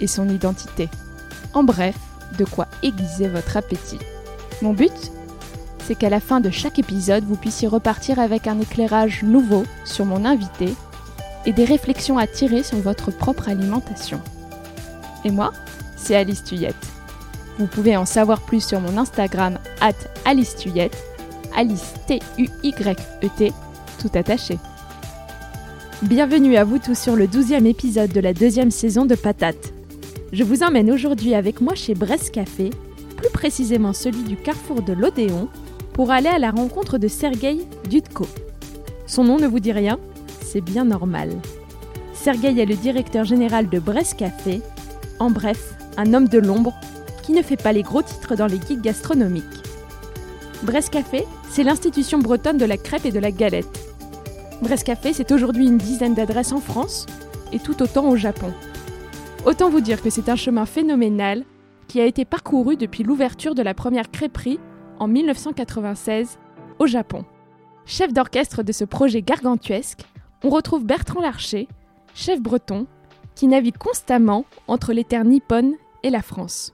et son identité. En bref, de quoi aiguiser votre appétit. Mon but C'est qu'à la fin de chaque épisode, vous puissiez repartir avec un éclairage nouveau sur mon invité et des réflexions à tirer sur votre propre alimentation. Et moi, c'est Alice Tuyette. Vous pouvez en savoir plus sur mon Instagram at Alice Tuyette, Alice T-U-Y-E-T, tout attaché. Bienvenue à vous tous sur le douzième épisode de la deuxième saison de Patate. Je vous emmène aujourd'hui avec moi chez Brest Café, plus précisément celui du carrefour de l'Odéon, pour aller à la rencontre de Sergei Dudko. Son nom ne vous dit rien C'est bien normal. Sergei est le directeur général de Brest Café, en bref, un homme de l'ombre qui ne fait pas les gros titres dans les guides gastronomiques. Brest Café, c'est l'institution bretonne de la crêpe et de la galette. Brest Café, c'est aujourd'hui une dizaine d'adresses en France et tout autant au Japon. Autant vous dire que c'est un chemin phénoménal qui a été parcouru depuis l'ouverture de la première crêperie en 1996 au Japon. Chef d'orchestre de ce projet gargantuesque, on retrouve Bertrand Larcher, chef breton, qui navigue constamment entre les terres nippones et la France.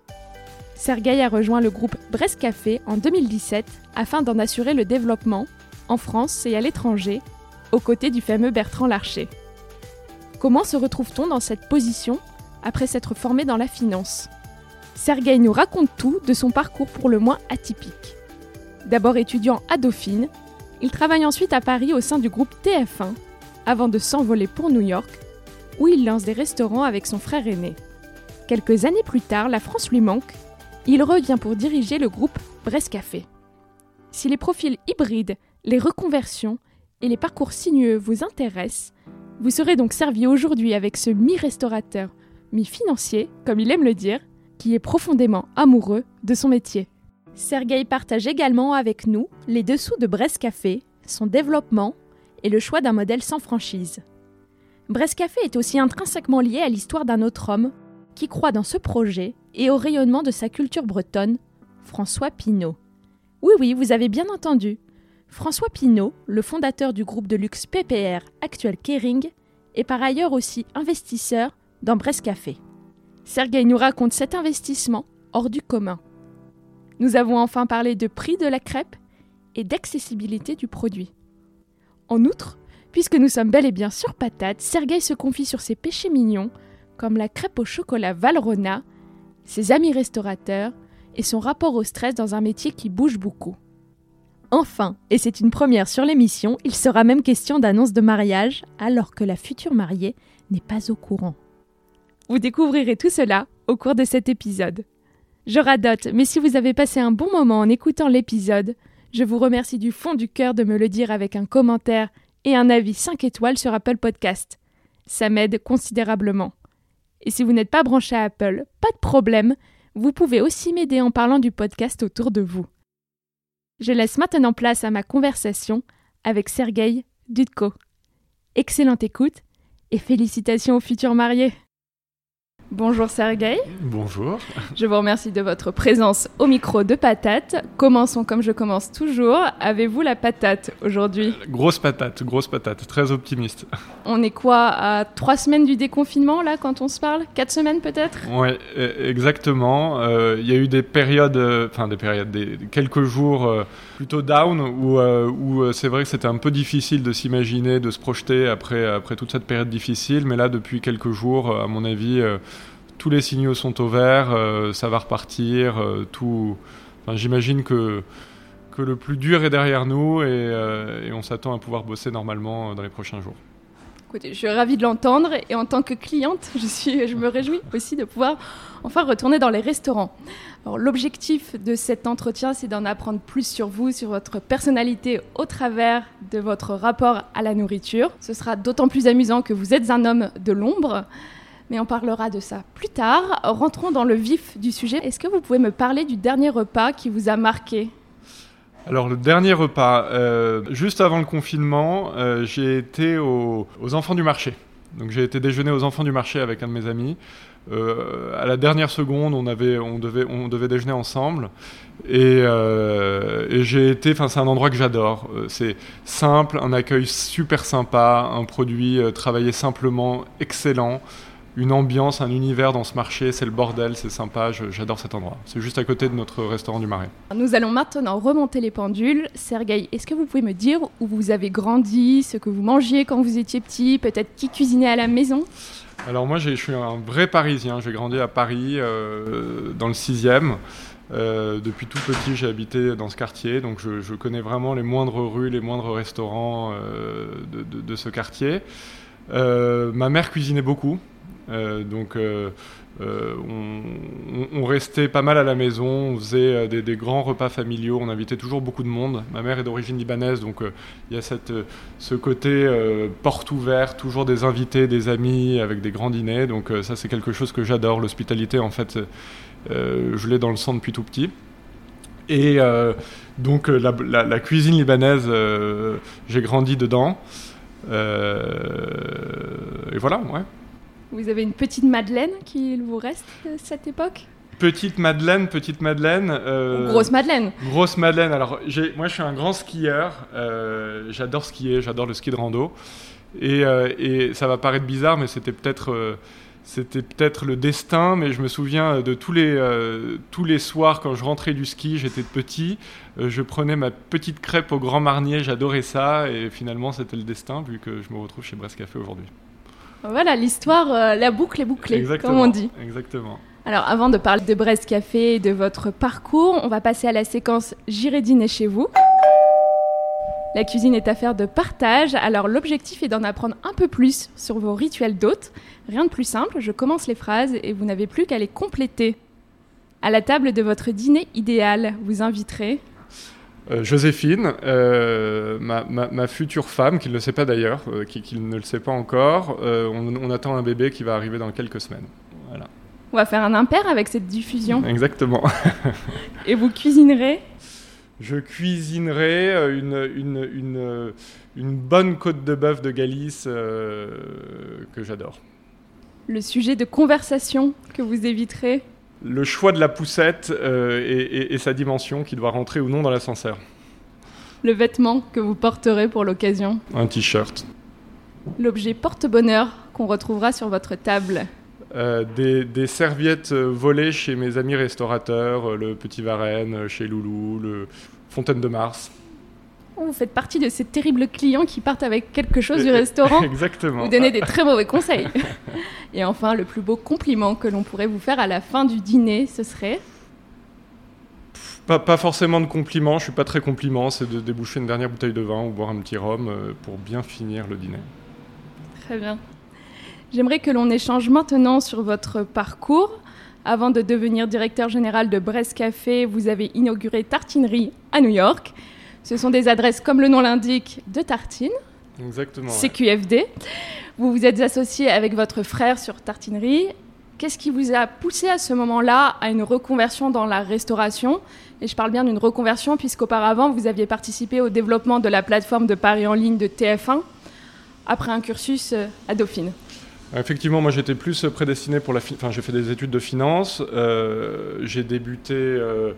Sergueï a rejoint le groupe Brest Café en 2017 afin d'en assurer le développement en France et à l'étranger, aux côtés du fameux Bertrand Larcher. Comment se retrouve-t-on dans cette position après s'être formé dans la finance. Sergueï nous raconte tout de son parcours pour le moins atypique. D'abord étudiant à Dauphine, il travaille ensuite à Paris au sein du groupe TF1, avant de s'envoler pour New York, où il lance des restaurants avec son frère aîné. Quelques années plus tard, la France lui manque, il revient pour diriger le groupe Brest Café. Si les profils hybrides, les reconversions et les parcours sinueux vous intéressent, vous serez donc servi aujourd'hui avec ce mi-restaurateur mi-financier, comme il aime le dire, qui est profondément amoureux de son métier. Sergueï partage également avec nous les dessous de Brest Café, son développement et le choix d'un modèle sans franchise. Brest Café est aussi intrinsèquement lié à l'histoire d'un autre homme qui croit dans ce projet et au rayonnement de sa culture bretonne, François Pinault. Oui, oui, vous avez bien entendu. François Pinault, le fondateur du groupe de luxe PPR, actuel Kering, est par ailleurs aussi investisseur dans Brest Café. Sergueï nous raconte cet investissement hors du commun. Nous avons enfin parlé de prix de la crêpe et d'accessibilité du produit. En outre, puisque nous sommes bel et bien sur patate, Sergueï se confie sur ses péchés mignons, comme la crêpe au chocolat Valrona, ses amis restaurateurs et son rapport au stress dans un métier qui bouge beaucoup. Enfin, et c'est une première sur l'émission, il sera même question d'annonce de mariage alors que la future mariée n'est pas au courant. Vous découvrirez tout cela au cours de cet épisode. Je radote, mais si vous avez passé un bon moment en écoutant l'épisode, je vous remercie du fond du cœur de me le dire avec un commentaire et un avis 5 étoiles sur Apple Podcast. Ça m'aide considérablement. Et si vous n'êtes pas branché à Apple, pas de problème, vous pouvez aussi m'aider en parlant du podcast autour de vous. Je laisse maintenant place à ma conversation avec Sergueï Dudko. Excellente écoute et félicitations aux futurs mariés. Bonjour Sergueï. Bonjour. Je vous remercie de votre présence au micro de Patate. Commençons comme je commence toujours. Avez-vous la patate aujourd'hui? Grosse patate, grosse patate, très optimiste. On est quoi à trois semaines du déconfinement là quand on se parle? Quatre semaines peut-être? Oui, e, exactement. Euh, il y a eu des périodes, euh, enfin des périodes, des, quelques jours euh, plutôt down où, où c'est vrai que c'était un peu difficile de s'imaginer, de se projeter après, après toute cette période difficile. Mais là, depuis quelques jours, à mon avis tous les signaux sont au vert, euh, ça va repartir, euh, tout. J'imagine que, que le plus dur est derrière nous et, euh, on s'attend à pouvoir bosser normalement dans les prochains jours. Écoutez, je suis ravie de l'entendre et en tant que cliente, je, suis, je me réjouis aussi de pouvoir enfin retourner dans les restaurants. l'objectif de cet entretien, c'est d'en apprendre plus sur vous, sur votre personnalité au travers de votre rapport à la nourriture. Ce sera d'autant plus amusant que vous êtes un homme de l'ombre. Mais on parlera de ça plus tard. Rentrons dans le vif du sujet. Est-ce que vous pouvez me parler du dernier repas qui vous a marqué? Alors le dernier repas, euh, juste avant le confinement, euh, j'ai été aux Enfants du Marché. Donc j'ai été déjeuner aux Enfants du Marché avec un de mes amis. Euh, à la dernière seconde, on, devait, déjeuner ensemble. Et, et j'ai été, enfin c'est un endroit que j'adore. C'est simple, un accueil super sympa, un produit travaillé simplement, excellent une ambiance, un univers dans ce marché, c'est le bordel, c'est sympa, j'adore cet endroit. C'est juste à côté de notre restaurant du Marais. Nous allons maintenant remonter les pendules. Sergueï, est-ce que vous pouvez me dire où vous avez grandi, ce que vous mangiez quand vous étiez petit, peut-être qui cuisinait à la maison? Alors moi je suis un vrai Parisien, j'ai grandi à Paris euh, dans le 6e. Euh, depuis tout petit, j'ai habité dans ce quartier, donc je, connais vraiment les moindres rues, les moindres restaurants euh, de, ce quartier. ma mère cuisinait beaucoup, donc euh, euh, on, restait pas mal à la maison, on faisait des, grands repas familiaux, on invitait toujours beaucoup de monde. Ma mère est d'origine libanaise, donc il y a cette, ce côté porte ouverte, toujours des invités, des amis, avec des grands dîners. Donc ça c'est quelque chose que j'adore. L'hospitalité en fait, je l'ai dans le sang depuis tout petit. Et donc la, cuisine libanaise, j'ai grandi dedans. et voilà, ouais. Vous avez une petite Madeleine qui vous reste de cette époque Petite Madeleine, petite Madeleine. Euh, grosse Madeleine. Grosse Madeleine. Alors, moi, je suis un grand skieur. Euh, j'adore skier, j'adore le ski de rando. Et, euh, et, ça va paraître bizarre, mais c'était peut-être c'était peut-être le destin, mais je me souviens de tous les, tous les soirs quand je rentrais du ski, j'étais petit, je prenais ma petite crêpe au Grand Marnier, j'adorais ça, et finalement c'était le destin vu que je me retrouve chez Brest Café aujourd'hui. Voilà, l'histoire, euh, la boucle est bouclée, comme on dit. Exactement. Alors, avant de parler de Brest Café et de votre parcours, on va passer à la séquence J'irai dîner chez vous. La cuisine est affaire de partage, alors l'objectif est d'en apprendre un peu plus sur vos rituels d'hôtes. Rien de plus simple, je commence les phrases et vous n'avez plus qu'à les compléter. À la table de votre dîner idéal, vous inviterez euh, Joséphine, euh, ma, future femme, qui ne le sait pas d'ailleurs, euh, qui, ne le sait pas encore, on, attend un bébé qui va arriver dans quelques semaines. Voilà. On va faire un impair avec cette diffusion. Exactement. Et vous cuisinerez? Je cuisinerai une, une, bonne côte de bœuf de Galice que j'adore. Le sujet de conversation que vous éviterez? Le choix de la poussette euh, et, sa dimension qui doit rentrer ou non dans l'ascenseur. Le vêtement que vous porterez pour l'occasion Un t-shirt. L'objet porte-bonheur qu'on retrouvera sur votre table euh, des, serviettes volées chez mes amis restaurateurs, le Petit Varenne, chez Loulou, le Fontaine de Mars. Vous faites partie de ces terribles clients qui partent avec quelque chose du restaurant. Exactement. Vous donnez des très mauvais conseils. Et enfin, le plus beau compliment que l'on pourrait vous faire à la fin du dîner, ce serait pas, forcément de compliment, je suis pas très compliment, c'est de déboucher une dernière bouteille de vin ou boire un petit rhum euh, pour bien finir le dîner. Très bien. J'aimerais que l'on échange maintenant sur votre parcours. Avant de devenir directeur général de Brest Café, vous avez inauguré Tartinerie à New York. Ce sont des adresses, comme le nom l'indique, de tartines. Exactement. CQFD. Vous vous êtes associé avec votre frère sur Tartinerie. Qu'est-ce qui vous a poussé à ce moment-là à une reconversion dans la restauration? Et je parle bien d'une reconversion puisqu'auparavant, vous aviez participé au développement de la plateforme de Paris en ligne de TF1 après un cursus euh, à Dauphine. Effectivement, moi j'étais plus prédestiné pour la... Enfin, j'ai fait des études de finance. Euh, j'ai débuté... Euh,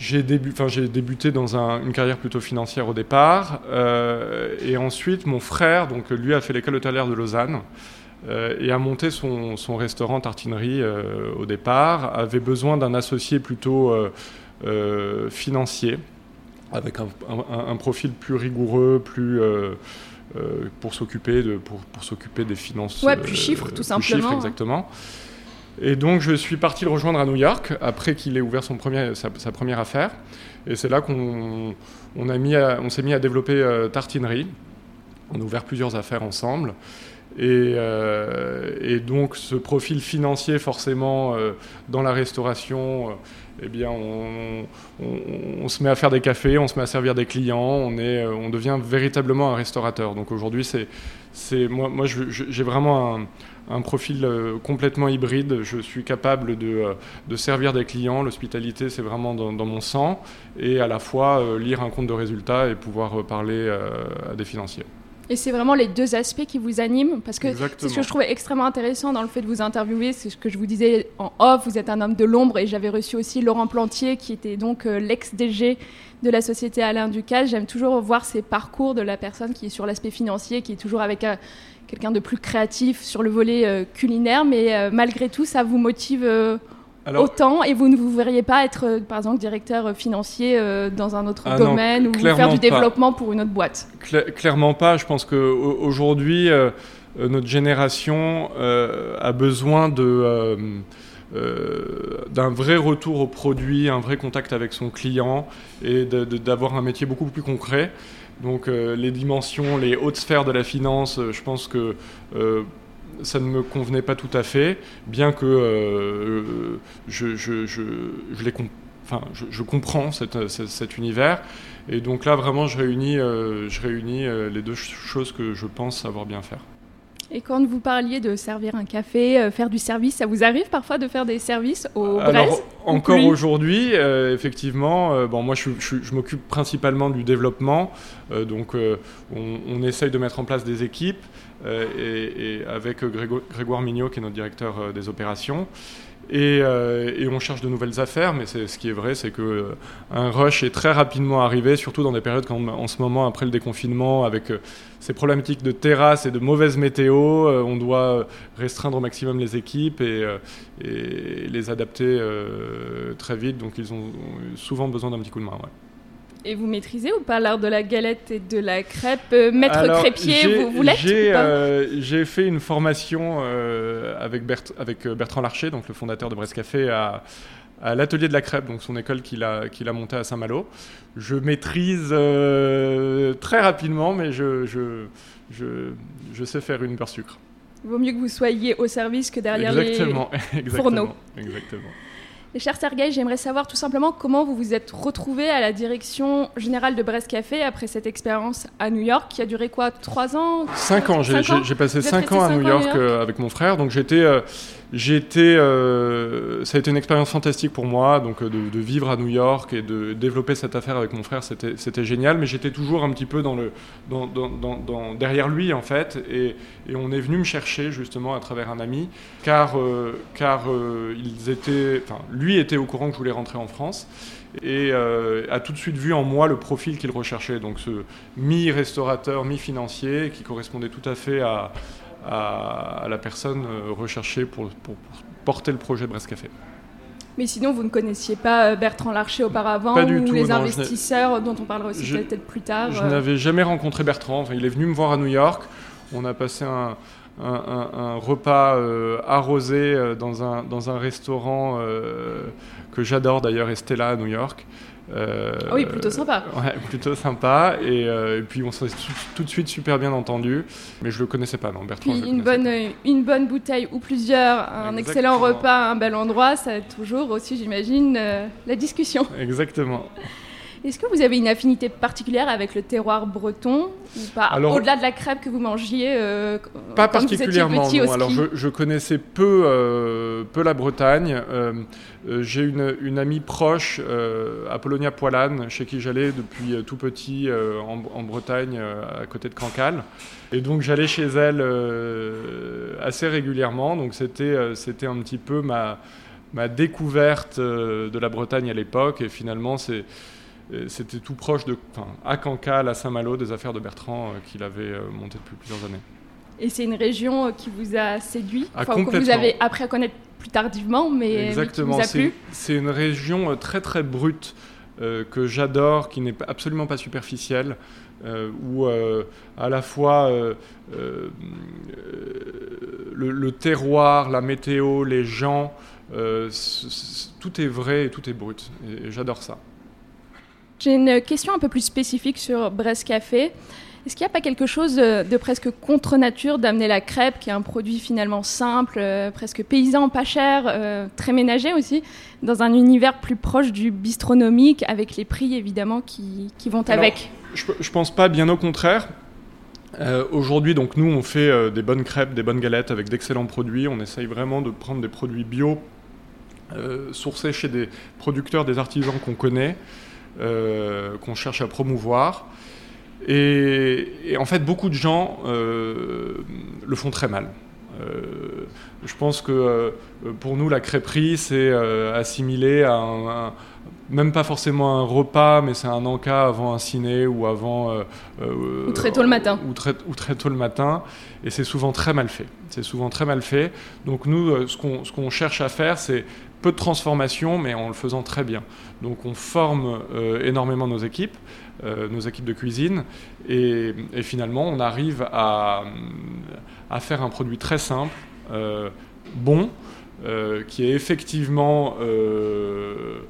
j'ai débuté dans une carrière plutôt financière au départ, euh, et ensuite mon frère, donc lui a fait l'école hôtelière de Lausanne euh, et a monté son, restaurant tartinerie euh, au départ, avait besoin d'un associé plutôt financier, avec un, profil plus rigoureux, plus pour s'occuper de pour, s'occuper des finances. Ouais, plus chiffres tout simplement. Chiffres, exactement. Et donc je suis parti le rejoindre à New York après qu'il ait ouvert sa, première affaire. Et c'est là qu'on on s'est mis à développer euh, Tartinerie. On a ouvert plusieurs affaires ensemble. Et, euh, donc ce profil financier forcément euh, dans la restauration, eh bien on, se met à faire des cafés, on se met à servir des clients, on, est, on devient véritablement un restaurateur. Donc aujourd'hui c'est moi, moi j'ai vraiment un, un profil euh, complètement hybride. Je suis capable de, euh, de servir des clients. L'hospitalité, c'est vraiment dans, mon sang. Et à la fois euh, lire un compte de résultats et pouvoir parler à des financiers. Et c'est vraiment les deux aspects qui vous animent? Parce que c'est ce que je trouvais extrêmement intéressant dans le fait de vous interviewer, c'est ce que je vous disais en off, vous êtes un homme de l'ombre et j'avais reçu aussi Laurent Plantier qui était donc l'ex-DG de la société Alain Ducasse. J'aime toujours voir ces parcours de la personne qui est sur l'aspect financier, qui est toujours avec quelqu'un de plus créatif sur le volet euh, culinaire, mais euh, malgré tout, ça vous motive euh, autant et vous ne vous verriez pas être, par exemple, directeur financier dans un autre ah domaine ou faire du développement pour une autre boîte? Clairement pas. Je pense qu'aujourd'hui, notre génération a besoin de... d'un vrai retour au produit, un vrai contact avec son client et d'avoir un métier beaucoup plus concret. Donc euh, les dimensions, les hautes sphères de la finance, euh, je pense que euh, ça ne me convenait pas tout à fait, bien que je, je, comprends cet univers. Et donc là, vraiment, je réunis les deux choses que je pense savoir bien faire. Et quand vous parliez de servir un café, euh, faire du service, ça vous arrive parfois de faire des services au Alors, Encore aujourd'hui, euh, effectivement. Euh, bon, moi, je, m'occupe principalement du développement. donc, on, essaye de mettre en place des équipes et, avec Grégoire Mignot, qui est notre directeur des opérations. Euh, et, on cherche de nouvelles affaires, mais ce qui est vrai, c'est que euh, un rush est très rapidement arrivé, surtout dans des périodes comme en ce moment après le déconfinement, avec euh, ces problématiques de terrasse et de mauvaise météo, on doit restreindre au maximum les équipes et, les adapter très vite, donc ils ont souvent besoin d'un petit coup de main. Et vous maîtrisez ou pas l'art de la galette et de la crêpe euh, Maître crépier, vous, vous l'êtes euh, J'ai fait une formation euh, avec, avec Bertrand Larcher, donc le fondateur de Brest Café, à, l'atelier de la crêpe, donc son école qu'il a, montée à Saint-Malo. Je maîtrise très rapidement, mais je, je, je, je, sais faire une beurre sucre. Vaut mieux que vous soyez au service que derrière les exactement, fourneaux. Exactement. Et cher Sergei, j'aimerais savoir tout simplement comment vous vous êtes retrouvé à la direction générale de Brest Café après cette expérience à New York qui a duré quoi Trois ans? Cinq ans. J'ai passé cinq ans à New York, euh, avec mon frère. Donc j'étais euh, été, euh, ça a été une expérience fantastique pour moi, donc de, vivre à New York et de développer cette affaire avec mon frère, c'était génial. Mais j'étais toujours un petit peu derrière lui en fait, et, on est venu me chercher justement à travers un ami, car car ils étaient, enfin lui était au courant que je voulais rentrer en France et euh, a tout de suite vu en moi le profil qu'il recherchait, donc ce mi-restaurateur, mi-financier, qui correspondait tout à fait à, à, la personne euh, recherchée pour, pour, porter le projet Brest Café. Mais sinon, vous ne connaissiez pas euh, Bertrand Larcher auparavant pas ou tout, les investisseurs dont on parlera aussi peut-être plus tard Je n'avais jamais rencontré Bertrand. Enfin, il est venu me voir à New York. On a passé un, un, repas euh, arrosé euh, dans, un, dans un restaurant euh, que j'adore d'ailleurs, Estella à New York. Ah oui, plutôt sympa. Ouais, plutôt sympa. Et, puis on s'est tout, de suite super bien entendu. Mais je le connaissais pas, non, Bertrand. Puis une bonne, une bonne bouteille ou plusieurs, un excellent repas, un bel endroit, ça aide toujours aussi, j'imagine, la discussion. Exactement. Est-ce que vous avez une affinité particulière avec le terroir breton ou pas Au-delà de la crêpe que vous mangiez euh, Pas particulièrement. non. Alors je, connaissais peu, euh, peu la Bretagne. Euh, j'ai une, une, amie proche, Apollonia Poilane, chez qui j'allais depuis tout petit en, Bretagne, à côté de Cancale. Et donc j'allais chez elle assez régulièrement. Donc c'était c'était un petit peu ma, ma découverte de la Bretagne à l'époque. Et finalement, c'est c'était tout proche de, à Cancale, à Saint-Malo, des affaires de Bertrand euh, qu'il avait euh, montées depuis plusieurs années. Et c'est une région euh, qui vous a séduit, ah, que vous avez appris à connaître plus tardivement, mais Exactement. qui vous a plu? C'est une région très très brute que j'adore, qui n'est absolument pas superficielle, où à la fois le, le, terroir, la météo, les gens, tout est vrai et tout est brut. Et j'adore ça. J'ai une question un peu plus spécifique sur Brest Café. Est-ce qu'il n'y a pas quelque chose de, presque contre nature d'amener la crêpe, qui est un produit finalement simple, euh, presque paysan, pas cher, euh, très ménager aussi, dans un univers plus proche du bistronomique, avec les prix évidemment qui, vont avec? Je ne pense pas, bien au contraire. Aujourd'hui, donc nous, on fait des bonnes crêpes, des bonnes galettes avec d'excellents produits. On essaye vraiment de prendre des produits bio sourcés chez des producteurs, des artisans qu'on connaît, qu'on cherche à promouvoir. Et, en fait, beaucoup de gens le font très mal. Euh, je pense que euh, pour nous, la crêperie, c'est euh, assimilé à un, même pas forcément un repas, mais c'est un encas avant un ciné ou avant. ou très tôt le matin. Ou très, ou très tôt le matin. Et c'est souvent très mal fait. C'est souvent très mal fait. Donc nous, ce qu'on cherche à faire, c'est peu de transformation, mais en le faisant très bien. Donc on forme énormément nos équipes, nos équipes de cuisine, et, finalement on arrive à faire un produit très simple, euh, bon, euh, qui est effectivement euh,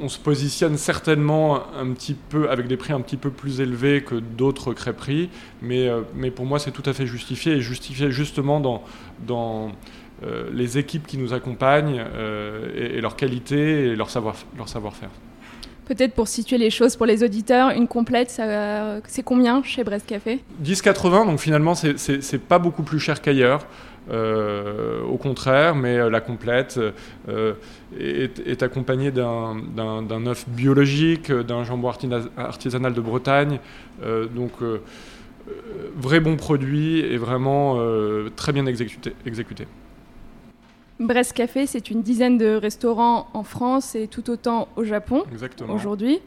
on se positionne certainement un petit peu avec des prix un petit peu plus élevés que d'autres crêperies, mais, mais pour moi c'est tout à fait justifié et justifié justement dans, dans les équipes qui nous accompagnent et, leur qualité et leur savoir-faire. Leur savoir Peut-être pour situer les choses pour les auditeurs, une complète, c'est combien chez Brest Café? 10,80, donc finalement c'est pas beaucoup plus cher qu'ailleurs. Euh, au contraire, mais euh, la complète euh, est, accompagnée d'un œuf biologique, d'un jambon artisanal de Bretagne. donc, vrai bon produit et vraiment très bien exécuté. exécuté. Brest Café, c'est une dizaine de restaurants en France et tout autant au Japon aujourd'hui.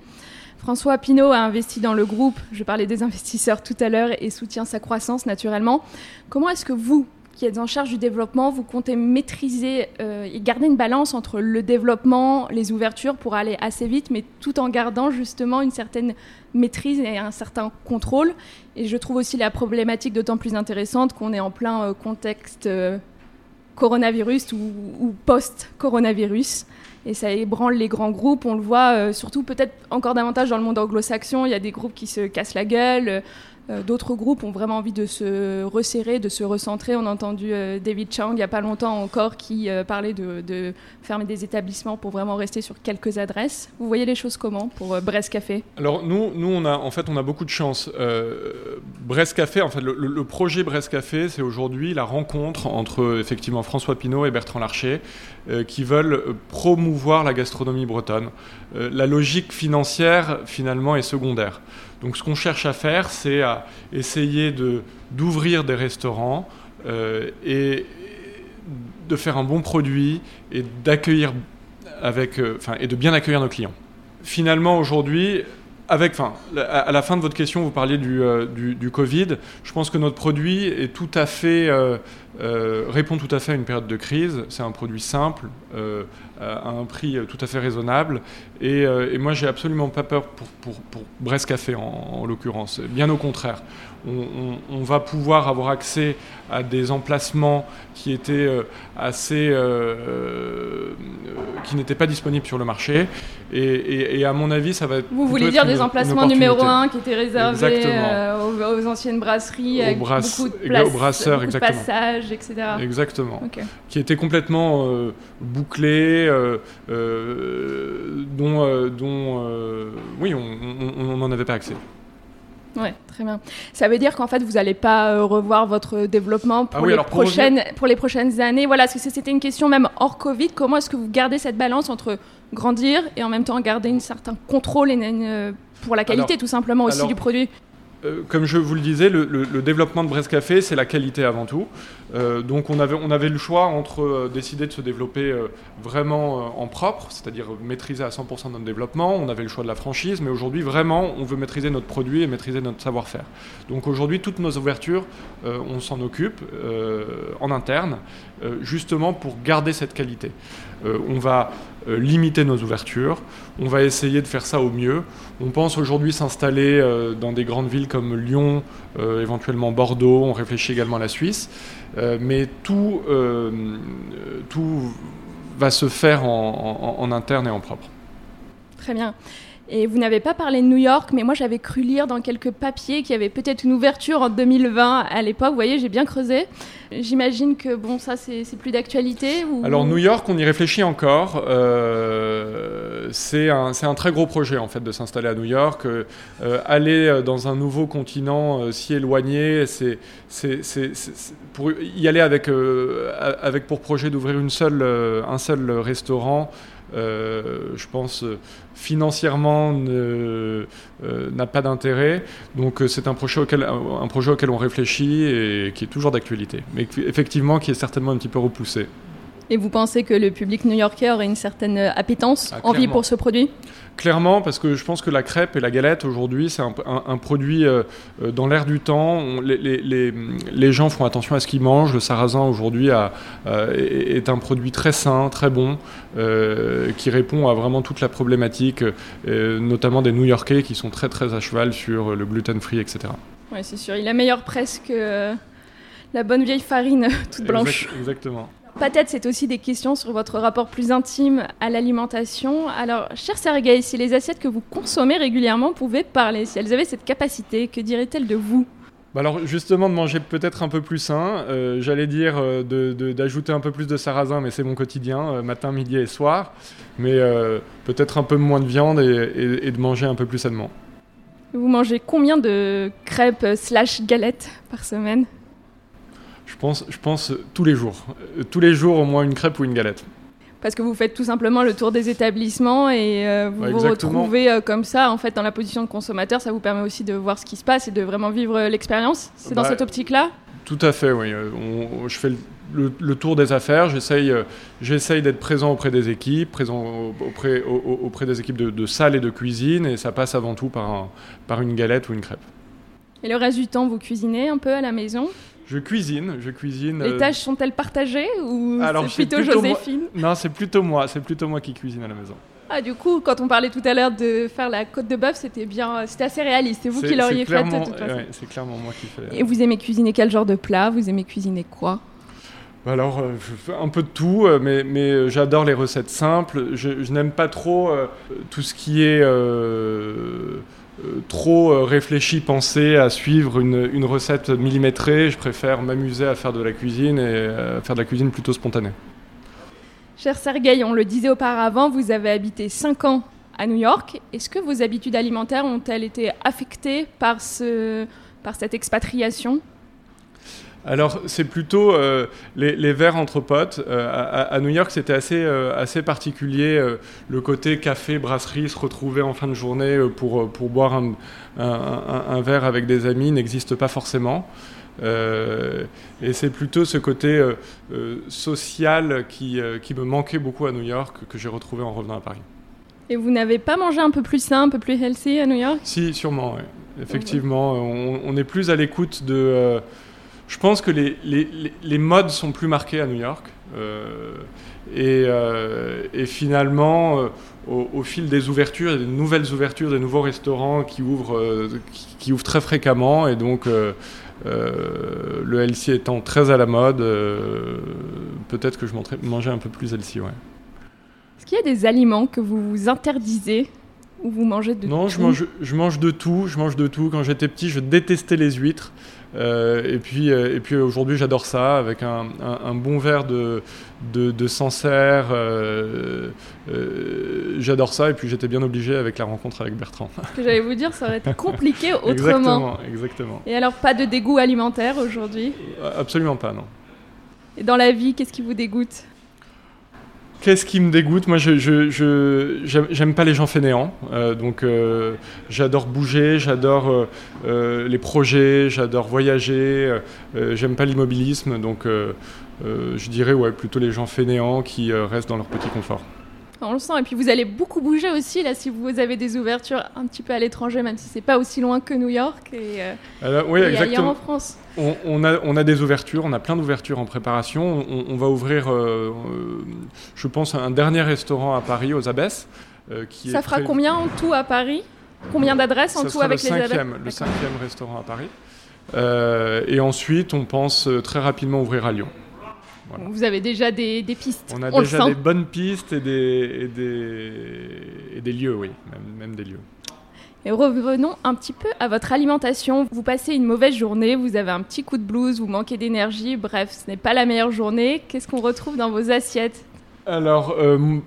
François Pinault a investi dans le groupe, je parlais des investisseurs tout à l'heure, et soutient sa croissance naturellement. Comment est-ce que vous, qui êtes en charge du développement, vous comptez maîtriser euh, et garder une balance entre le développement, les ouvertures pour aller assez vite, mais tout en gardant justement une certaine maîtrise et un certain contrôle? Et je trouve aussi la problématique d'autant plus intéressante qu'on est en plein euh, contexte euh, coronavirus ou, post-coronavirus. Et ça ébranle les grands groupes. On le voit euh, surtout peut-être encore davantage dans le monde anglo-saxon. Il y a des groupes qui se cassent la gueule. Euh, d'autres groupes ont vraiment envie de se resserrer, de se recentrer. On a entendu euh, David Chang il n'y a pas longtemps encore qui euh, parlait de, fermer des établissements pour vraiment rester sur quelques adresses. Vous voyez les choses comment pour Brest Café? Alors nous, nous on a, en fait, on a beaucoup de chance. Brest Café, en fait, le, projet Brest Café, c'est aujourd'hui la rencontre entre effectivement François Pinault et Bertrand Larcher qui veulent promouvoir la gastronomie bretonne. la logique financière, finalement, est secondaire. Donc ce qu'on cherche à faire, c'est à essayer d'ouvrir des restaurants euh, et de faire un bon produit euh, et de bien accueillir nos clients. Finalement, aujourd'hui, avec, enfin, à la fin de votre question, vous parliez du, euh, du, Covid. Je pense que notre produit est tout à fait, répond tout à fait à une période de crise. C'est un produit simple, euh, à un prix tout à fait raisonnable. Et, euh, et moi, j'ai absolument pas peur pour, pour, pour Brest Café en l'occurrence. Bien au contraire. On, on, va pouvoir avoir accès à des emplacements qui étaient euh, assez. qui n'étaient pas disponibles sur le marché. Et, et, à mon avis, ça va être. Vous voulez dire des emplacements numéro un qui étaient réservés aux, anciennes brasseries, avec beaucoup de place, aux brasseurs, beaucoup de passages, etc. Exactement. Qui étaient complètement bouclés, euh, euh, dont, euh, dont oui, on n'en avait pas accès. Ouais, très bien. Ça veut dire qu'en fait, vous n'allez pas revoir votre développement pour, ah les prochaines, pour, les prochaines années. Voilà, parce que c'était une question même hors Covid. Comment est-ce que vous gardez cette balance entre grandir et en même temps garder un certain contrôle pour la qualité, tout simplement, aussi du produit? Euh, comme je vous le disais, le, développement de Brest Café, c'est la qualité avant tout. Euh, donc on avait, on avait le choix entre euh, décider de se développer vraiment en propre, c'est-à-dire maîtriser à 100% notre développement. On avait le choix de la franchise, mais aujourd'hui vraiment, on veut maîtriser notre produit et maîtriser notre savoir-faire. Donc aujourd'hui, toutes nos ouvertures, on s'en occupe en interne, justement pour garder cette qualité. on va limiter nos ouvertures, on va essayer de faire ça au mieux. On pense aujourd'hui s'installer dans des grandes villes comme Lyon, euh, éventuellement Bordeaux, on réfléchit également à la Suisse, euh, mais tout, euh, tout va se faire en, interne et en propre. Très bien. Et vous n'avez pas parlé de New York, mais moi j'avais cru lire dans quelques papiers qu'il y avait peut-être une ouverture en 2020 à l'époque. Vous voyez, j'ai bien creusé. J'imagine que bon, ça c'est plus d'actualité. Alors New York, on y réfléchit encore. Euh, c'est un, très gros projet en fait de s'installer à New York. Euh, aller dans un nouveau continent euh, si éloigné, c'est pour y aller avec, avec pour projet d'ouvrir une un seul restaurant. Euh, je pense, financièrement euh, n'a pas d'intérêt. Donc euh, c'est un projet, auquel, un projet auquel on réfléchit et qui est toujours d'actualité, mais effectivement qui est certainement un petit peu repoussé. Et vous pensez que le public new-yorkais aurait une certaine appétence, ah, envie pour ce produit? Clairement, parce que je pense que la crêpe et la galette aujourd'hui, c'est un, produit euh, euh, dans l'air du temps. les, gens font attention à ce qu'ils mangent. Le sarrasin aujourd'hui est un produit très sain, très bon, euh, qui répond à vraiment toute la problématique, notamment des New-Yorkais qui sont très très à cheval sur le gluten-free, etc. Oui, c'est sûr. Il est meilleur presque la bonne vieille farine toute blanche. exactement. Peut-être c'est aussi des questions sur votre rapport plus intime à l'alimentation. Alors, cher Sergei, si les assiettes que vous consommez régulièrement pouvaient parler, si elles avaient cette capacité, que diraient-elles de vous? Bah alors justement de manger peut-être un peu plus sain, euh, j'allais dire euh, d'ajouter un peu plus de sarrasin, mais c'est mon quotidien, euh, matin, midi et soir, mais peut-être un peu moins de viande et, et, de manger un peu plus sainement. Vous mangez combien de crêpes slash galettes par semaine? Je pense, je pense tous les jours. Euh, tous les jours, au moins une crêpe ou une galette. Parce que vous faites tout simplement le tour des établissements et euh, vous vous retrouvez euh, comme ça, en fait, dans la position de consommateur. Ça vous permet aussi de voir ce qui se passe et de vraiment vivre l'expérience. C'est dans bah, cette optique-là? Tout à fait, oui. je fais le, tour des affaires. J'essaye, j'essaye d'être présent auprès des équipes, présent auprès, auprès des équipes de, de, salle et de cuisine. Et ça passe avant tout par, par une galette ou une crêpe. Et le reste du temps, vous cuisinez un peu à la maison? Je cuisine, je cuisine. Les euh, tâches sont-elles partagées ou c'est plutôt, Joséphine? Non, c'est plutôt moi, c'est plutôt moi qui cuisine à la maison. Ah, du coup, quand on parlait tout à l'heure de faire la côte de bœuf, c'était bien, c'était assez réaliste. C'est vous qui l'auriez faite de toute façon. c'est clairement moi qui fais. Et vous aimez cuisiner quel genre de plat? Vous aimez cuisiner quoi? Alors, euh, je fais un peu de tout, euh, mais, mais j'adore les recettes simples. Je, je n'aime pas trop tout ce qui est euh, trop euh, réfléchi, pensé à suivre une, recette millimétrée. Je préfère m'amuser à faire de la cuisine et euh, à faire de la cuisine plutôt spontanée. Cher Sergei, on le disait auparavant, vous avez habité 5 ans à New York. Est-ce que vos habitudes alimentaires ont-elles été affectées par, ce, par cette expatriation? Alors, c'est plutôt euh, les, verres entre potes. Euh, à, New York, c'était assez, euh, assez particulier. le côté café, brasserie, se retrouver en fin de journée pour, pour boire un, un, verre avec des amis n'existe pas forcément. et c'est plutôt ce côté social qui, qui me manquait beaucoup à New York que j'ai retrouvé en revenant à Paris. Et vous n'avez pas mangé un peu plus sain, un peu plus healthy à New York? Si, sûrement, effectivement. On, on, est plus à l'écoute de je pense que les, les, modes sont plus marqués à New York. Euh, et, euh, et, finalement, euh, au, fil des ouvertures, des nouvelles ouvertures, des nouveaux restaurants qui ouvrent, qui, ouvrent très fréquemment, et donc le LC étant très à la mode, peut-être que je mangeais un peu plus LC. Ouais. Est-ce qu'il y a des aliments que vous vous interdisez ou vous mangez de non, tout Non, je mange, je mange de tout. Je mange de tout. Quand j'étais petit, je détestais les huîtres. Euh, et puis, euh, et puis aujourd'hui, j'adore ça avec un, un, bon verre de, de, de Sancerre. Euh, j'adore ça. Et puis j'étais bien obligé avec la rencontre avec Bertrand. Ce que j'allais vous dire, ça aurait été compliqué autrement. Exactement, exactement. Et alors, pas de dégoût alimentaire aujourd'hui? Absolument pas, non. Et dans la vie, qu'est-ce qui vous dégoûte? Qu'est-ce qui me dégoûte? Moi, je, je, j'aime pas les gens fainéants. Euh, donc, euh, j'adore bouger, j'adore euh, les projets, j'adore voyager. j'aime pas l'immobilisme. Donc, je dirais ouais, plutôt les gens fainéants qui restent dans leur petit confort. On le sent. Et puis vous allez beaucoup bouger aussi là si vous avez des ouvertures un petit peu à l'étranger, même si c'est pas aussi loin que New York et, Alors, oui, ailleurs en France. On, a, on, a, des ouvertures, on a plein d'ouvertures en préparation. On, va ouvrir, euh, je pense, un dernier restaurant à Paris, aux Abbesses. Euh, qui Ça fera combien en tout à Paris? Combien d'adresses en tout avec les Abbesses Le cinquième restaurant à Paris. Euh, et ensuite, on pense très rapidement ouvrir à Lyon. Vous avez déjà des, pistes On a déjà des bonnes pistes et des, et des, lieux, oui, même, des lieux. Et revenons un petit peu à votre alimentation. Vous passez une mauvaise journée, vous avez un petit coup de blues, vous manquez d'énergie, bref, ce n'est pas la meilleure journée. Qu'est-ce qu'on retrouve dans vos assiettes? Alors, euh,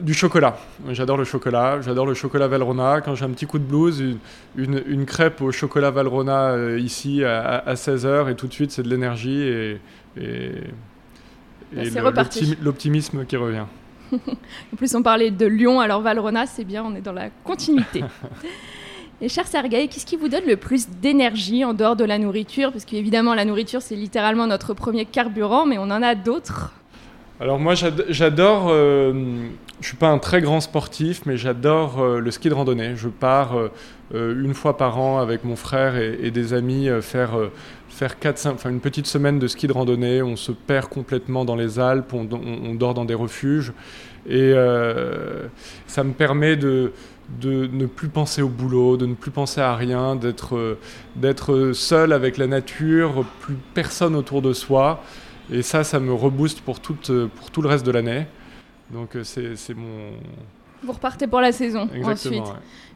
du chocolat. J'adore le chocolat. J'adore le chocolat Valrhona. Quand j'ai un petit coup de blues, une, crêpe au chocolat Valrhona euh, ici à, 16h et tout de suite c'est de l'énergie et, et, l'optimisme qui revient. en plus on parlait de Lyon, alors Valrhona c'est bien, on est dans la continuité. Et cher Sergei, qu'est-ce qui vous donne le plus d'énergie en dehors de la nourriture? Parce qu'évidemment, la nourriture, c'est littéralement notre premier carburant, mais on en a d'autres. Alors moi j'adore, euh, je suis pas un très grand sportif, mais j'adore euh, le ski de randonnée. Je pars euh, une fois par an avec mon frère et, des amis faire faire 4, 5, enfin une petite semaine de ski de randonnée. On se perd complètement dans les Alpes, on, dort dans des refuges et ça me permet de de ne plus penser au boulot, de ne plus penser à rien, d'être seul avec la nature, plus personne autour de soi. Et ça, ça me rebooste pour, tout, euh, pour tout le reste de l'année. Donc euh, c'est mon... Vous repartez pour la saison ensuite.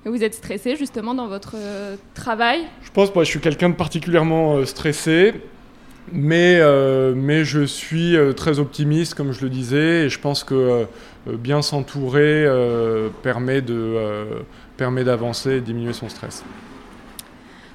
Et vous êtes stressé justement dans votre euh, travail? Je pense que je suis quelqu'un de particulièrement stressé. Mais, mais je suis très optimiste, comme je le disais, et je pense que bien s'entourer permet d'avancer et diminuer son stress.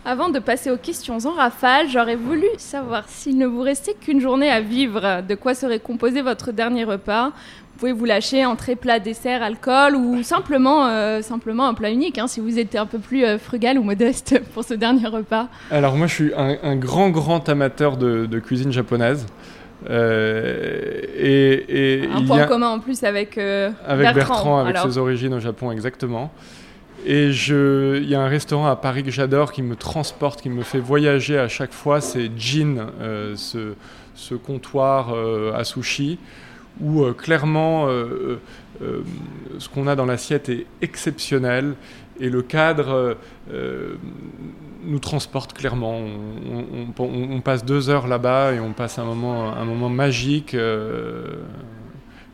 Avant de passer aux questions en rafale, j'aurais voulu savoir s'il ne vous restait qu'une journée à vivre, de quoi serait composé votre dernier repas. Vous pouvez vous lâcher entrée, plat, dessert, alcool ou simplement, euh, simplement un plat unique hein, si vous êtes un peu plus euh, frugal ou modeste pour ce dernier repas. Alors moi je suis un, grand grand amateur de, cuisine japonaise. Euh, et, un point commun en plus avec, avec Bertrand, avec ses origines au Japon exactement. Et il y a un restaurant à Paris que j'adore, qui me transporte, qui me fait voyager à chaque fois, c'est Jin, euh, ce, comptoir euh, à sushi, où euh, clairement ce qu'on a dans l'assiette est exceptionnel et le cadre nous transporte clairement. On, passe deux heures là-bas et on passe un moment magique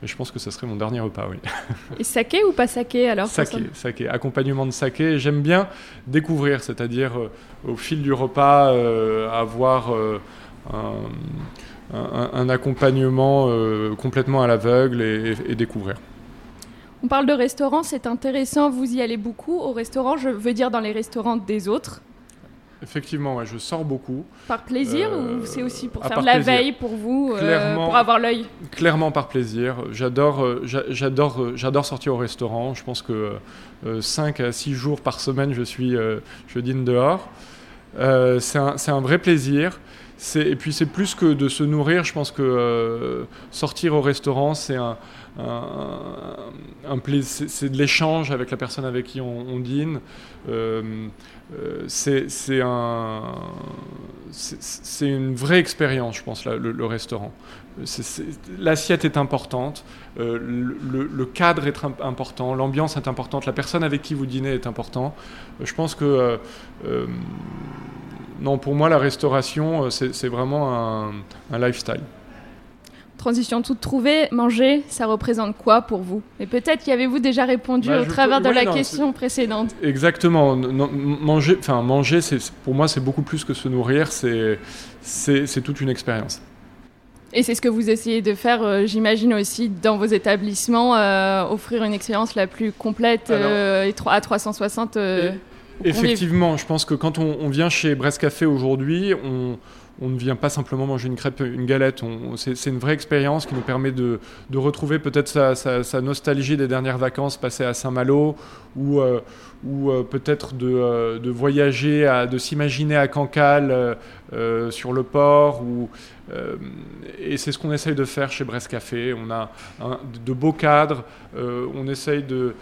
je pense que ce serait mon dernier repas, oui. Et saké ou pas saké alors Saké, saké, accompagnement de saké. J'aime bien découvrir, c'est-à-dire euh, au fil du repas euh, avoir euh, un, accompagnement complètement à l'aveugle et, découvrir. On parle de restaurant, c'est intéressant, vous y allez beaucoup au restaurant, je veux dire dans les restaurants des autres Effectivement, je sors beaucoup. Par plaisir ou euh, c'est aussi pour faire de la veille pour vous, euh, pour avoir l'œil? Clairement par plaisir. J'adore, euh, j'adore, j'adore sortir au restaurant. Je pense que 5 à 6 jours par semaine, je suis, je dîne dehors. c'est un, un, vrai plaisir. Et puis c'est plus que de se nourrir. Je pense que sortir au restaurant, c'est un, c'est de l'échange avec la personne avec qui on, dîne. Euh, euh, c'est un, une vraie expérience, je pense, le, restaurant. L'assiette est importante, euh, le, cadre est important, l'ambiance est importante, la personne avec qui vous dînez est important. Je pense que non, pour moi, la restauration, c'est vraiment un lifestyle. Transition toute trouvée, manger, ça représente quoi pour vous? Et peut-être y avez-vous déjà répondu bah, au travers de la question précédente. Exactement. manger, enfin manger, pour moi, c'est beaucoup plus que se nourrir. C'est toute une expérience. Et c'est ce que vous essayez de faire, euh, j'imagine aussi, dans vos établissements, euh, offrir une expérience la plus complète euh, à 360. Effectivement, je pense que quand on, vient chez Brest Café aujourd'hui, on, ne vient pas simplement manger une crêpe, une galette. C'est une vraie expérience qui nous permet de, retrouver peut-être sa, nostalgie des dernières vacances passées à Saint-Malo ou, euh, euh, peut-être de, de, voyager, de s'imaginer à Cancale euh, sur le port. Et c'est ce qu'on essaye de faire chez Brest Café. On a de beaux cadres. on essaye de.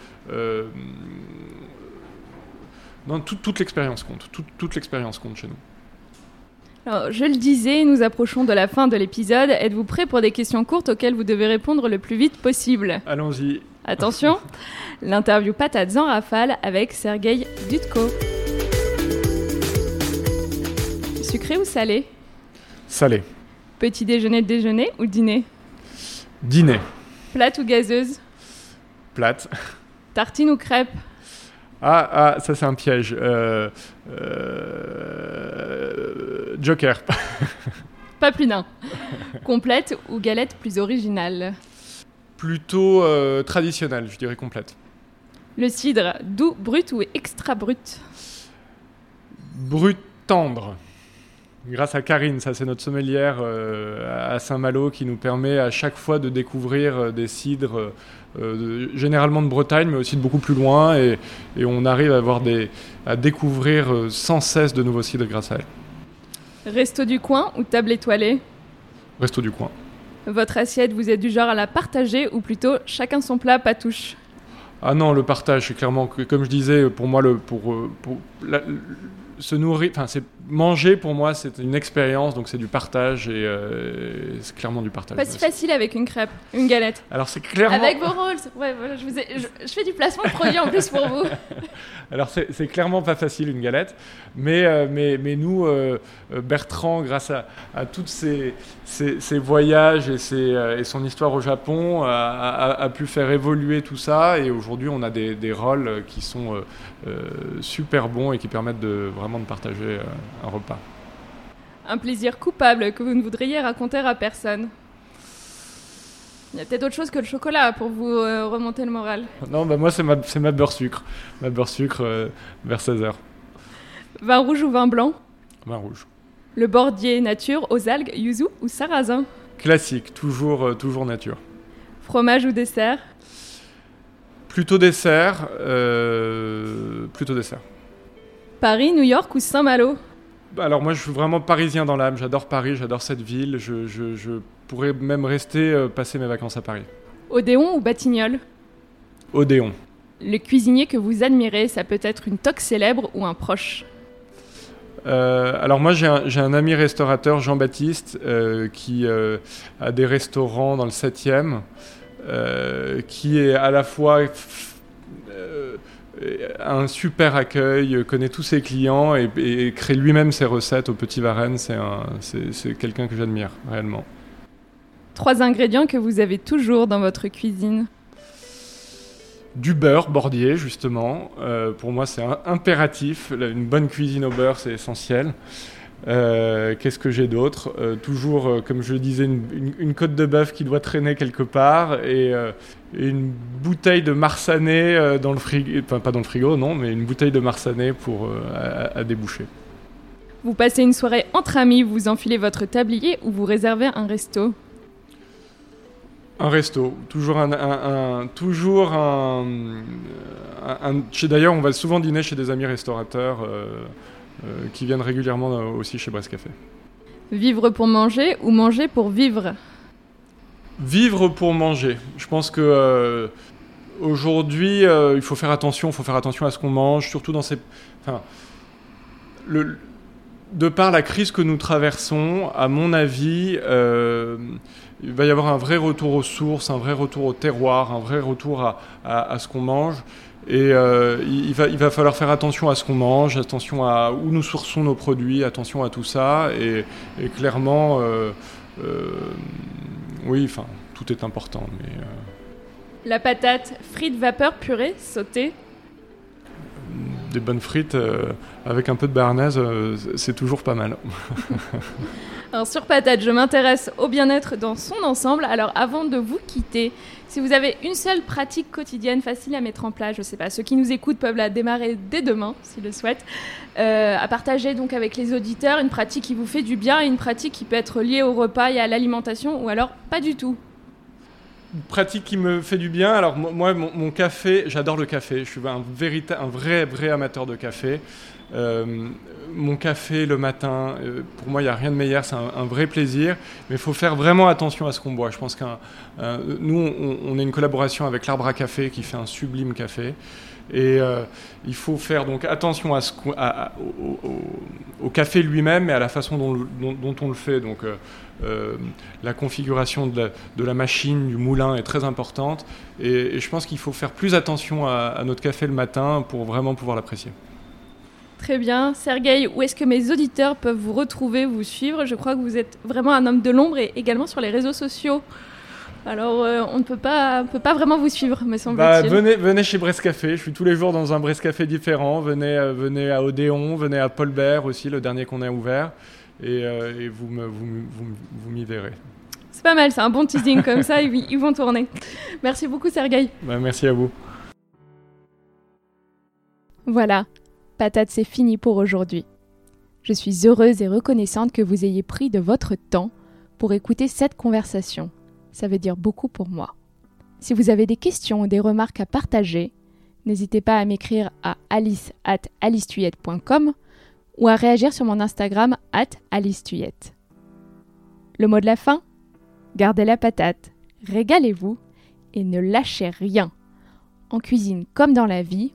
Non, toute l'expérience compte. toute l'expérience compte chez nous je le disais, nous approchons de la fin de l'épisode. Êtes-vous prêt pour des questions courtes auxquelles vous devez répondre le plus vite possible? Allons-y. Attention, l'interview patates en rafale avec Sergei Dutko. Sucré ou salé? Salé. Petit déjeuner, déjeuner ou dîner? Dîner. Plate ou gazeuse? Plate. Tartine ou crêpe? Ah, ah, ça c'est un piège. Euh, euh, Joker. Pas plus d'un. Complète ou galette plus originale Plutôt euh, traditionnelle, je dirais complète. Le cidre, doux, brut ou extra brut? Brut tendre. Grâce à Karine, ça c'est notre sommelière euh, à Saint-Malo qui nous permet à chaque fois de découvrir euh, des cidres euh, généralement de Bretagne mais aussi de beaucoup plus loin et, et on arrive à, avoir des, à découvrir sans cesse de nouveaux cidres grâce à elle. Resto du coin ou table étoilée? Resto du coin. Votre assiette, vous êtes du genre à la partager ou plutôt chacun son plat, pas touche? Ah non, le partage, c'est clairement, comme je disais, pour moi, le, pour, pour la- se nourrir, enfin, c'est manger pour moi, c'est une expérience, donc c'est du partage et euh, c'est clairement du partage. Pas si facile avec une crêpe, une galette. Alors c'est clairement, Avec vos rolls Ouais, voilà, je, vous ai- je, je fais du placement de produit en plus pour vous. alors c'est clairement pas facile une galette, mais euh, mais mais nous, euh, Bertrand, grâce à, à tous ces, ces voyages et, ses, et son histoire au Japon, a, a- a pu faire évoluer tout ça et aujourd'hui on a des, des rôles qui sont super bons et qui permettent de vraiment de partager euh, un repas. Un plaisir coupable que vous ne voudriez raconter à personne. Il y a peut-être autre chose que le chocolat pour vous euh, remonter le moral. Non, bah moi c'est ma, c'est ma beurre sucre, ma beurre sucre euh, vers 16h, Vin rouge ou vin blanc? Vin rouge. Le bordier nature aux algues, yuzu ou sarrasin? Classique, toujours euh, toujours nature. Fromage ou dessert? Plutôt dessert, euh, plutôt dessert. Paris, New York ou Saint-Malo? Bah, Alors moi je suis vraiment parisien dans l'âme, j'adore Paris, j'adore cette ville, je, je- je pourrais même rester euh, passer mes vacances à Paris. Odéon ou Batignolles? Odéon. Le cuisinier que vous admirez, ça peut être une toque célèbre ou un proche? Euh, alors moi j'ai un, un ami restaurateur, Jean-Baptiste, qui a des restaurants dans le 7e, euh, qui est à la fois euh, un super accueil, euh, connaît tous ses clients et, et crée lui-même ses recettes au Petit Varennes. C'est un- c'est- c'est quelqu'un que j'admire réellement. Trois ingrédients que vous avez toujours dans votre cuisine. Du beurre bordier, justement. Euh, pour moi, c'est impératif. Une bonne cuisine au beurre, c'est essentiel. Euh, Qu'est-ce que j'ai d'autre? Euh, Toujours, euh, comme je le disais, une, une- une côte de bœuf qui doit traîner quelque part et, et une bouteille de marsanais euh, dans le frigo. Enfin, pas dans le frigo, non, mais une bouteille de marsanais pour, à, à déboucher. Vous passez une soirée entre amis, vous enfilez votre tablier ou vous réservez un resto? Un resto, toujours un, un- un- toujours un, un- d'ailleurs on va souvent dîner chez des amis restaurateurs qui viennent régulièrement euh, aussi chez Brest Café. Vivre pour manger ou manger pour vivre? Vivre pour manger. Je pense que euh, aujourd'hui euh, il faut faire attention, il faut faire attention à ce qu'on mange, surtout dans ces, enfin, le, de par la crise que nous traversons, à mon avis, euh, il va y avoir un vrai retour aux sources, un vrai retour au terroir, un vrai retour à, à- à ce qu'on mange. Et euh, il, va, il va falloir faire attention à ce qu'on mange, attention à où nous sourçons nos produits, attention à tout ça. Et, et clairement, euh, euh, oui, enfin, tout est important. Mais La patate, frites, vapeur, purée, sautée. des bonnes frites avec un peu de béarnaise, c'est toujours pas mal. Alors sur patate, je m'intéresse au bien-être dans son ensemble. Alors avant de vous quitter, si vous avez une seule pratique quotidienne facile à mettre en place, je sais pas, ceux qui nous écoutent peuvent la démarrer dès demain s'ils le souhaitent, euh, à partager donc avec les auditeurs une pratique qui vous fait du bien et une pratique qui peut être liée au repas et à l'alimentation ou alors pas du tout. pratique qui me fait du bien. Alors mo- moi, mon, café, j'adore le café. Je suis un, un vrai, vrai amateur de café. Euh, mon café le matin, euh, pour moi, il n'y a rien de meilleur. C'est un, vrai plaisir. Mais il faut faire vraiment attention à ce qu'on boit. Je pense qu'un, un- nous, on, a une collaboration avec l'Arbre à Café qui fait un sublime café. Et euh, il faut faire donc attention à ce au, café lui-même et à la façon dont, on le fait. Donc, la configuration de la, machine, du moulin est très importante. Et, je pense qu'il faut faire plus attention à notre café le matin pour vraiment pouvoir l'apprécier. Très bien. Sergueï, où est-ce que mes auditeurs peuvent vous retrouver, vous suivre? Je crois que vous êtes vraiment un homme de l'ombre et également sur les réseaux sociaux. Alors, euh, on ne peut pas, peut pas vraiment vous suivre, me semble-t-il. Bah, venez, venez chez Café. Je suis tous les jours dans un Café différent. Venez, euh, venez à Odéon, venez à Paul Bert aussi, le dernier qu'on a ouvert. Et, euh, vous, me, vous, vous, m'y verrez. C'est pas mal, c'est un bon teasing comme ça, ils, ils, vont tourner. Merci beaucoup, Sergueï. Bah, merci à vous. Voilà, patate, c'est fini pour aujourd'hui. Je suis heureuse et reconnaissante que vous ayez pris de votre temps pour écouter cette conversation ça veut dire beaucoup pour moi. Si vous avez des questions ou des remarques à partager, n'hésitez pas à m'écrire à alice at ou à réagir sur mon Instagram at alicetuyette. Le mot de la fin? Gardez la patate, régalez-vous et ne lâchez rien. En cuisine comme dans la vie,